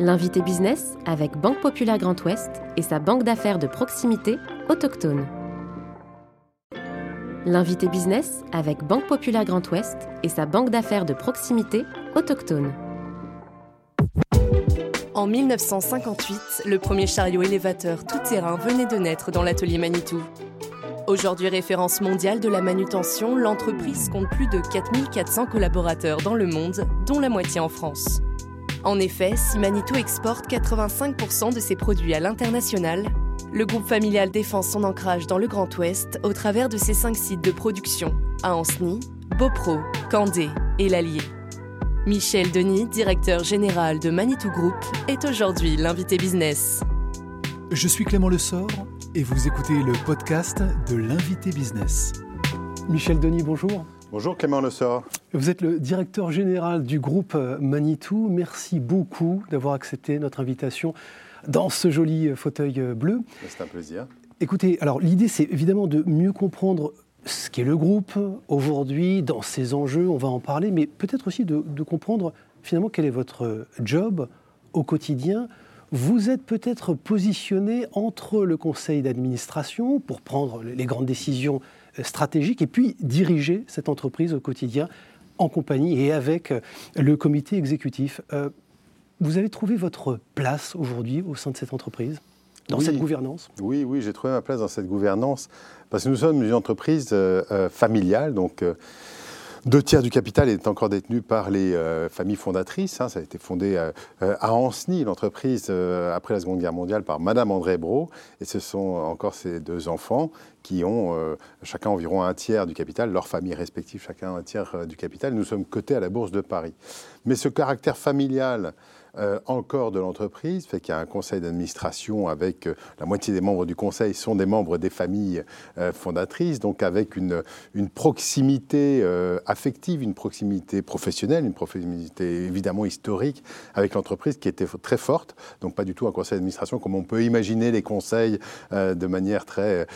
L'invité business avec Banque Populaire Grand Ouest et sa banque d'affaires de proximité autochtone. L'invité business avec Banque Populaire Grand Ouest et sa banque d'affaires de proximité autochtone. En 1958, le premier chariot élévateur tout-terrain venait de naître dans l'atelier Manitou. Aujourd'hui référence mondiale de la manutention, l'entreprise compte plus de 4400 collaborateurs dans le monde, dont la moitié en France. En effet, si Manitou exporte 85% de ses produits à l'international, le groupe familial défend son ancrage dans le Grand Ouest au travers de ses cinq sites de production à Anceny, Beaupro, Candé et l'Allier. Michel Denis, directeur général de Manitou Group, est aujourd'hui l'invité business. Je suis Clément Lessort et vous écoutez le podcast de l'invité business. Michel Denis, bonjour. Bonjour Clément Lessort. Vous êtes le directeur général du groupe Manitou. Merci beaucoup d'avoir accepté notre invitation dans ce joli fauteuil bleu. C'est un plaisir. Écoutez, alors l'idée c'est évidemment de mieux comprendre ce qu'est le groupe aujourd'hui, dans ses enjeux, on va en parler, mais peut-être aussi de, comprendre finalement quel est votre job au quotidien. Vous êtes peut-être positionné entre le conseil d'administration pour prendre les grandes décisions stratégiques et puis diriger cette entreprise au quotidien en compagnie et avec le comité exécutif. Euh, vous avez trouvé votre place aujourd'hui au sein de cette entreprise dans cette gouvernance? Oui, oui, j'ai trouvé ma place dans cette gouvernance parce que nous sommes une entreprise euh, euh, familiale, donc euh, deux tiers du capital est encore détenu par les familles fondatrices. Hein. ça a été fondé à Anceny, l'entreprise, après la Seconde Guerre mondiale, par Madame André Bro. Et ce sont encore ces deux enfants qui ont chacun environ un tiers du capital, leurs familles respectives, chacun un tiers du capital. Nous sommes cotés à la Bourse de Paris. Mais ce caractère familial euh, encore de l'entreprise, fait qu'il y a un conseil d'administration avec euh, la moitié des membres du conseil sont des membres des familles euh, fondatrices, donc avec une, une proximité affective, une proximité professionnelle, une proximité évidemment historique avec l'entreprise qui était très forte. Donc pas du tout un conseil d'administration comme on peut imaginer les conseils de manière très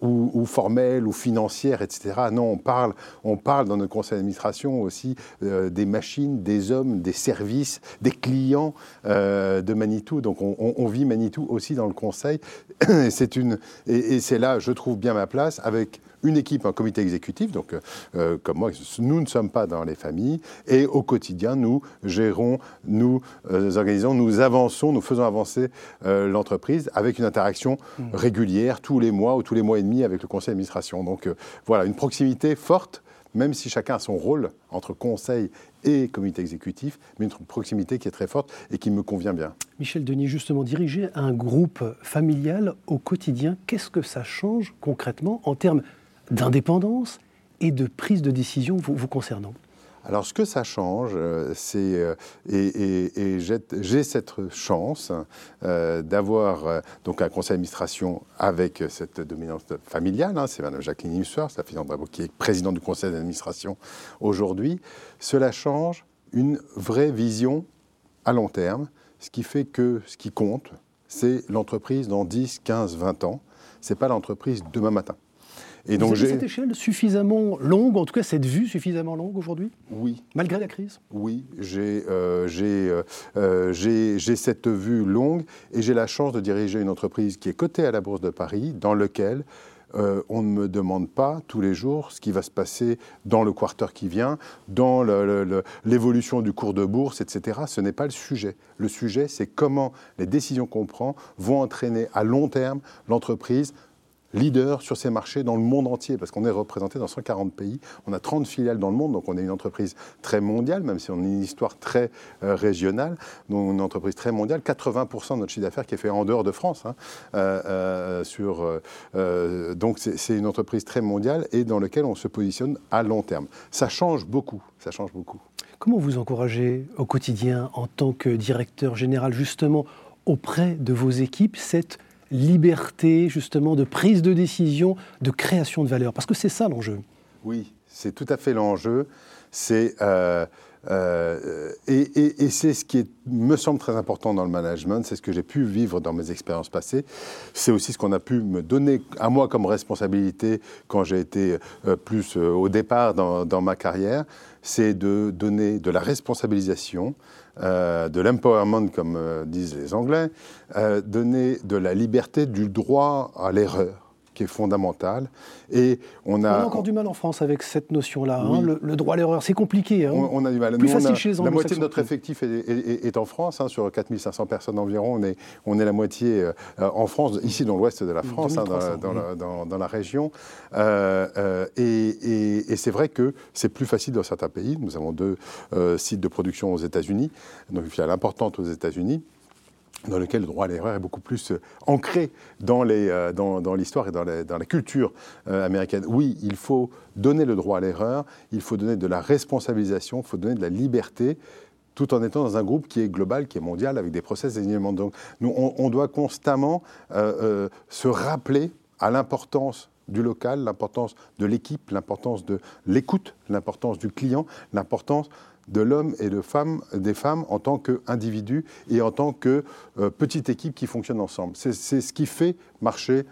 ou, ou, formelle ou financière, etc. Non, on parle, on parle dans notre conseil d'administration aussi des machines, des hommes, des services, des clients euh, de Manitou. Donc on, vit Manitou aussi dans le conseil. et c'est une et, c'est là, je trouve bien ma place avec une équipe, un comité exécutif, donc euh, euh, comme moi, nous ne sommes pas dans les familles, et au quotidien, nous gérons, nous organisons, nous avançons, nous faisons avancer l'entreprise avec une interaction mmh. régulière, tous les mois ou tous les mois et demi avec le conseil d'administration. Donc voilà, une proximité forte même si chacun a son rôle entre conseil et comité exécutif, mais une proximité qui est très forte et qui me convient bien. Michel Denis, justement, diriger un groupe familial au quotidien, qu'est-ce que ça change concrètement en termes d'indépendance et de prise de décision vous concernant alors, ce que ça change, euh, c'est, euh, et, j'ai cette chance euh, d'avoir donc un conseil d'administration avec cette dominance familiale. Hein, c'est Mme Jacqueline Husser, sa fille qui est présidente du conseil d'administration aujourd'hui. Cela change une vraie vision à long terme, ce qui fait que ce qui compte, c'est l'entreprise dans 10, 15, 20 ans. Ce n'est pas l'entreprise demain matin. Et donc Vous avez cette échelle suffisamment longue, en tout cas cette vue suffisamment longue aujourd'hui Oui. Malgré la crise? Oui, j'ai euh, euh, j'ai cette vue longue et j'ai la chance de diriger une entreprise qui est cotée à la Bourse de Paris, dans lequel euh, on ne me demande pas tous les jours ce qui va se passer dans le quarter qui vient, dans l'évolution du cours de bourse, etc. Ce n'est pas le sujet. Le sujet, c'est comment les décisions qu'on prend vont entraîner à long terme l'entreprise leader sur ces marchés dans le monde entier, parce qu'on est représenté dans 140 pays. On a 30 filiales dans le monde, donc on est une entreprise très mondiale, même si on a une histoire très euh, régionale, donc une entreprise très mondiale. 80% de notre chiffre d'affaires qui est fait en dehors de France. Hein, euh, euh, donc c'est une entreprise très mondiale et dans laquelle on se positionne à long terme. Ça change beaucoup, ça change beaucoup. Comment vous encouragez au quotidien, en tant que directeur général, justement auprès de vos équipes, cette liberté justement de prise de décision, de création de valeur Parce que c'est ça l'enjeu. Oui, c'est tout à fait l'enjeu. C'est euh, Euh, et, c'est ce qui me semble très important dans le management, c'est ce que j'ai pu vivre dans mes expériences passées. C'est aussi ce qu'on a pu me donner à moi comme responsabilité quand j'ai été euh, plus euh, au départ dans, ma carrière, c'est de donner de la responsabilisation, de l'empowerment comme disent les Anglais, donner de la liberté, du droit à l'erreur qui est fondamentale. Et on a, on a encore du mal en France avec cette notion-là. Hein, le, droit à l'erreur, c'est compliqué. Hein. On, a du mal. Plus facile chez les La moitié de notre effectif est, en France. Hein, sur 4500 personnes environ, on est, on est la moitié euh, en France, ici dans l'ouest de la France, dans, la, dans, la, région. Euh, euh, et, et c'est vrai que c'est plus facile dans certains pays. Nous avons deux sites de production aux États-Unis, donc une filiale importante aux États-Unis dans lequel le droit à l'erreur est beaucoup plus euh, ancré euh, dans, l'histoire et dans, la culture euh, américaine. Oui, il faut donner le droit à l'erreur, il faut donner de la responsabilisation, il faut donner de la liberté, tout en étant dans un groupe qui est global, qui est mondial, avec des process d'élignement. Donc, nous, on, doit constamment se rappeler à l'importance du local, l'importance de l'équipe, l'importance de l'écoute, l'importance du client, l'importance de l'homme et de femmes, des femmes en tant qu'individus et en tant que euh, petite équipe qui fonctionne ensemble. C'est ce qui fait marcher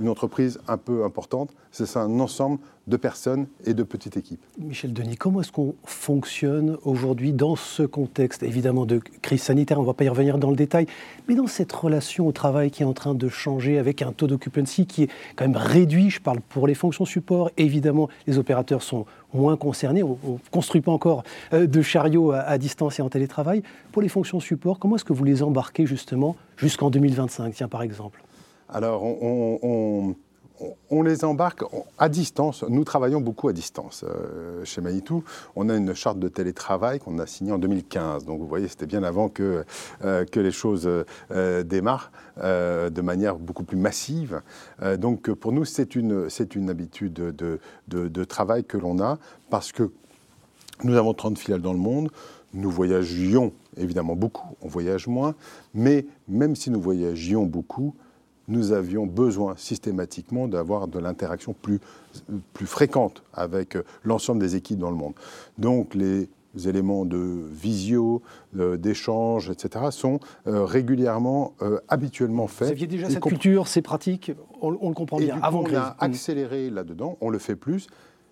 une entreprise un peu importante, c'est un ensemble de personnes et de petites équipes. Michel Denis, comment est-ce qu'on fonctionne aujourd'hui dans ce contexte, évidemment, de crise sanitaire? On ne va pas y revenir dans le détail, mais dans cette relation au travail qui est en train de changer avec un taux d'occupancy qui est quand même réduit. Je parle pour les fonctions support. Évidemment, les opérateurs sont moins concernés. On ne construit pas encore euh, de chariots à distance et en télétravail. Pour les fonctions support, comment est-ce que vous les embarquez justement jusqu'en 2025, tiens, par exemple? Alors, on, les embarque à distance. Nous travaillons beaucoup à distance. Euh, chez Manitou, on a une charte de télétravail qu'on a signée en 2015. Donc vous voyez, c'était bien avant que, euh, les choses euh, démarrent de manière beaucoup plus massive. donc pour nous, c'est une, une habitude de, de travail que l'on a parce que nous avons 30 filiales dans le monde. Nous voyagions évidemment beaucoup, on voyage moins, mais même si nous voyagions beaucoup, nous avions besoin systématiquement d'avoir de l'interaction plus, plus fréquente avec l'ensemble des équipes dans le monde. Donc les éléments de visio, d'échange, etc., sont euh, régulièrement, euh, habituellement faits. Vous aviez déjà cette culture, ces pratiques, on, le comprend bien, avant On a accéléré là-dedans, on le fait plus.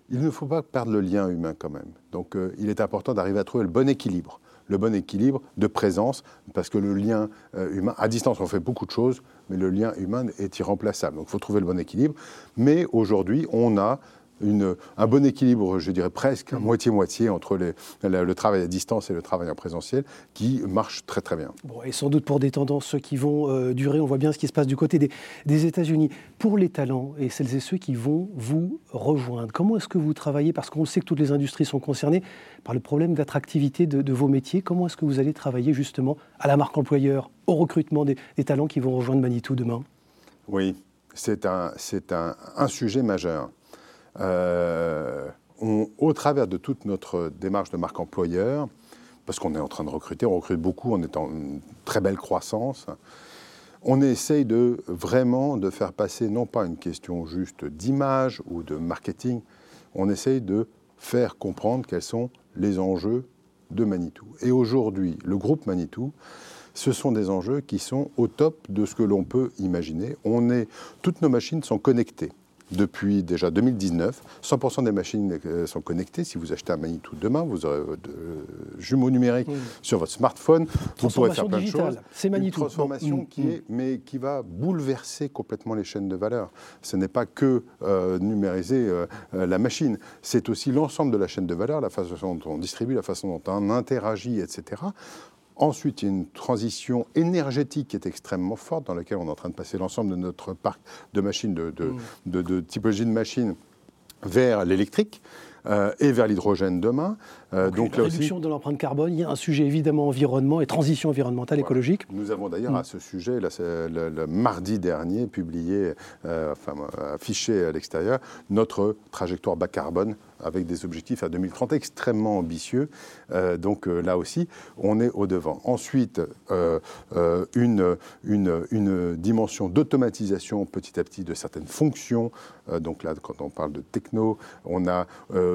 Il ne faut pas perdre le lien humain quand même. Donc euh, il est important d'arriver à trouver le bon équilibre le bon équilibre de présence, parce que le lien euh, humain, à distance, on fait beaucoup de choses, mais le lien humain est irremplaçable. Donc il faut trouver le bon équilibre. Mais aujourd'hui, on a un bon équilibre, je dirais presque, mmh. moitié-moitié entre le, travail à distance et le travail en présentiel, qui marche très très bien. Bon, et sans doute pour des tendances qui vont euh, durer, on voit bien ce qui se passe du côté des, des États-Unis. Pour les talents et celles et ceux qui vont vous rejoindre, comment est-ce que vous travaillez? Parce qu'on sait que toutes les industries sont concernées par le problème d'attractivité de, vos métiers. Comment est-ce que vous allez travailler justement à la marque employeur, au recrutement des, talents qui vont rejoindre Manitou demain? Oui, c'est un, un, un sujet majeur. Euh, au travers de toute notre démarche de marque employeur, parce qu'on est en train de recruter, on recrute beaucoup, on est en très belle croissance, on essaye de vraiment de faire passer non pas une question juste d'image ou de marketing, on essaye de faire comprendre quels sont les enjeux de Manitou. Et aujourd'hui, le groupe Manitou, ce sont des enjeux qui sont au top de ce que l'on peut imaginer. On est, toutes nos machines sont connectées depuis déjà 2019. 100% des machines euh, sont connectées. Si vous achetez un Manitou demain, vous aurez de euh, jumeaux numériques sur votre smartphone. Vous pourrez faire plein de choses. C'est Manitou. Une transformation mm. qui est, mais qui va bouleverser complètement les chaînes de valeur. Ce n'est pas que euh, numériser la machine, c'est aussi l'ensemble de la chaîne de valeur, la façon dont on distribue, la façon dont on interagit, etc. Ensuite, il y a une transition énergétique qui est extrêmement forte, dans laquelle on est en train de passer l'ensemble de notre parc de machines, de, de, mm. typologie de machines vers l'électrique. Euh, et vers l'hydrogène demain. Euh, donc, la réduction de l'empreinte carbone, il y a un sujet évidemment environnement et transition environnementale écologique. Nous avons d'ailleurs mm. à ce sujet, le, mardi dernier, publié, euh, enfin affiché à l'extérieur, notre trajectoire bas carbone avec des objectifs à 2030 extrêmement ambitieux. donc là aussi, on est au devant. Ensuite, une, une, une, dimension d'automatisation petit à petit de certaines fonctions. donc là, quand on parle de techno, on a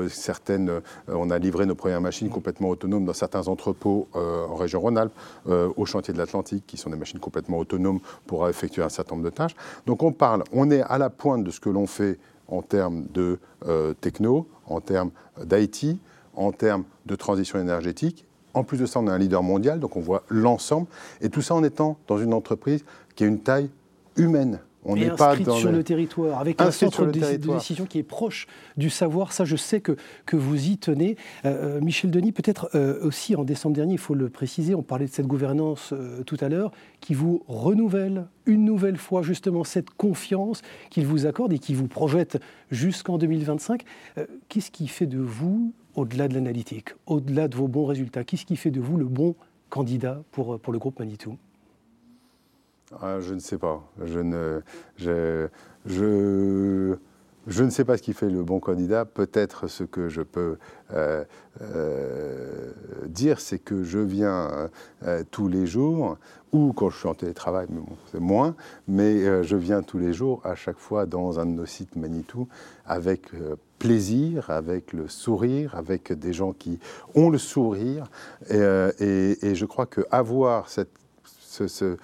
certaines, on a livré nos premières machines complètement autonomes dans certains entrepôts en région Rhône-Alpes, au chantier de l'Atlantique, qui sont des machines complètement autonomes pour effectuer un certain nombre de tâches. Donc on parle, on est à la pointe de ce que l'on fait en termes de euh, techno, en termes d'IT, en termes de transition énergétique. En plus de ça, on est un leader mondial, donc on voit l'ensemble. Et tout ça en étant dans une entreprise qui a une taille humaine. On n'est pas dans sur le... territoire, avec un centre de, décision qui est proche du savoir. Ça, je sais que, que vous y tenez. Euh, euh, Michel Denis, peut-être aussi en décembre dernier, il faut le préciser, on parlait de cette gouvernance tout à l'heure, qui vous renouvelle une nouvelle fois justement cette confiance qu'il vous accorde et qui vous projette jusqu'en 2025. Euh, qu'est-ce qui fait de vous, au-delà de l'analytique, au-delà de vos bons résultats, qu'est-ce qui fait de vous le bon candidat pour, pour le groupe Manitou? Ah, Je ne sais pas. Je ne, je, je, ne sais pas ce qui fait le bon candidat. Peut-être ce que je peux euh, euh, dire, c'est que je viens euh, tous les jours, ou quand je suis en télétravail, mais c'est moins, mais je viens tous les jours, à chaque fois dans un de nos sites Manitou, avec plaisir, avec le sourire, avec des gens qui ont le sourire. Et, je crois qu'avoir ce,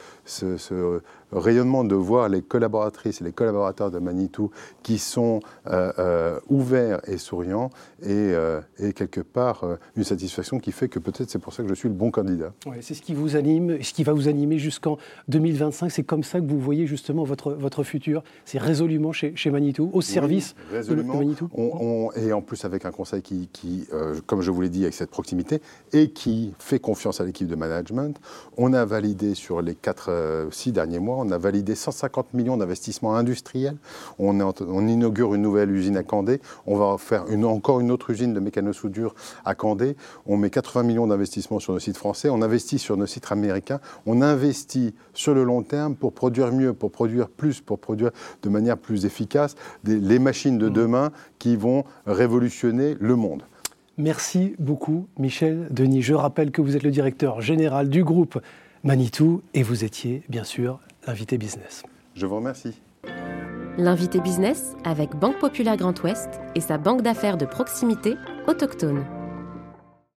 rayonnement de voir les collaboratrices et les collaborateurs de Manitou qui sont euh, euh, ouverts et souriants et, euh, et quelque part une satisfaction qui fait que peut-être c'est pour ça que je suis le bon candidat. Ouais, c'est ce qui vous anime, ce qui va vous animer jusqu'en 2025. C'est comme ça que vous voyez justement votre, votre futur. C'est résolument chez, chez, Manitou, au service de, Manitou. et en plus avec un conseil qui, qui comme je vous l'ai dit, avec cette proximité et qui fait confiance à l'équipe de management. On a validé sur les 4, 6 derniers mois, on a validé 150 millions d'investissements industriels. On, on, inaugure une nouvelle usine à Candé. On va faire une, encore une autre usine de mécano-soudure à Candé. On met 80 millions d'investissements sur nos sites français. On investit sur nos sites américains. On investit sur le long terme pour produire mieux, pour produire plus, pour produire de manière plus efficace les machines de mmh. demain qui vont révolutionner le monde. Merci beaucoup, Michel Denis. Je rappelle que vous êtes le directeur général du groupe Manitou et vous étiez, bien sûr, l'invité business. Je vous remercie. L'invité business avec Banque Populaire Grand Ouest et sa banque d'affaires de proximité autochtone.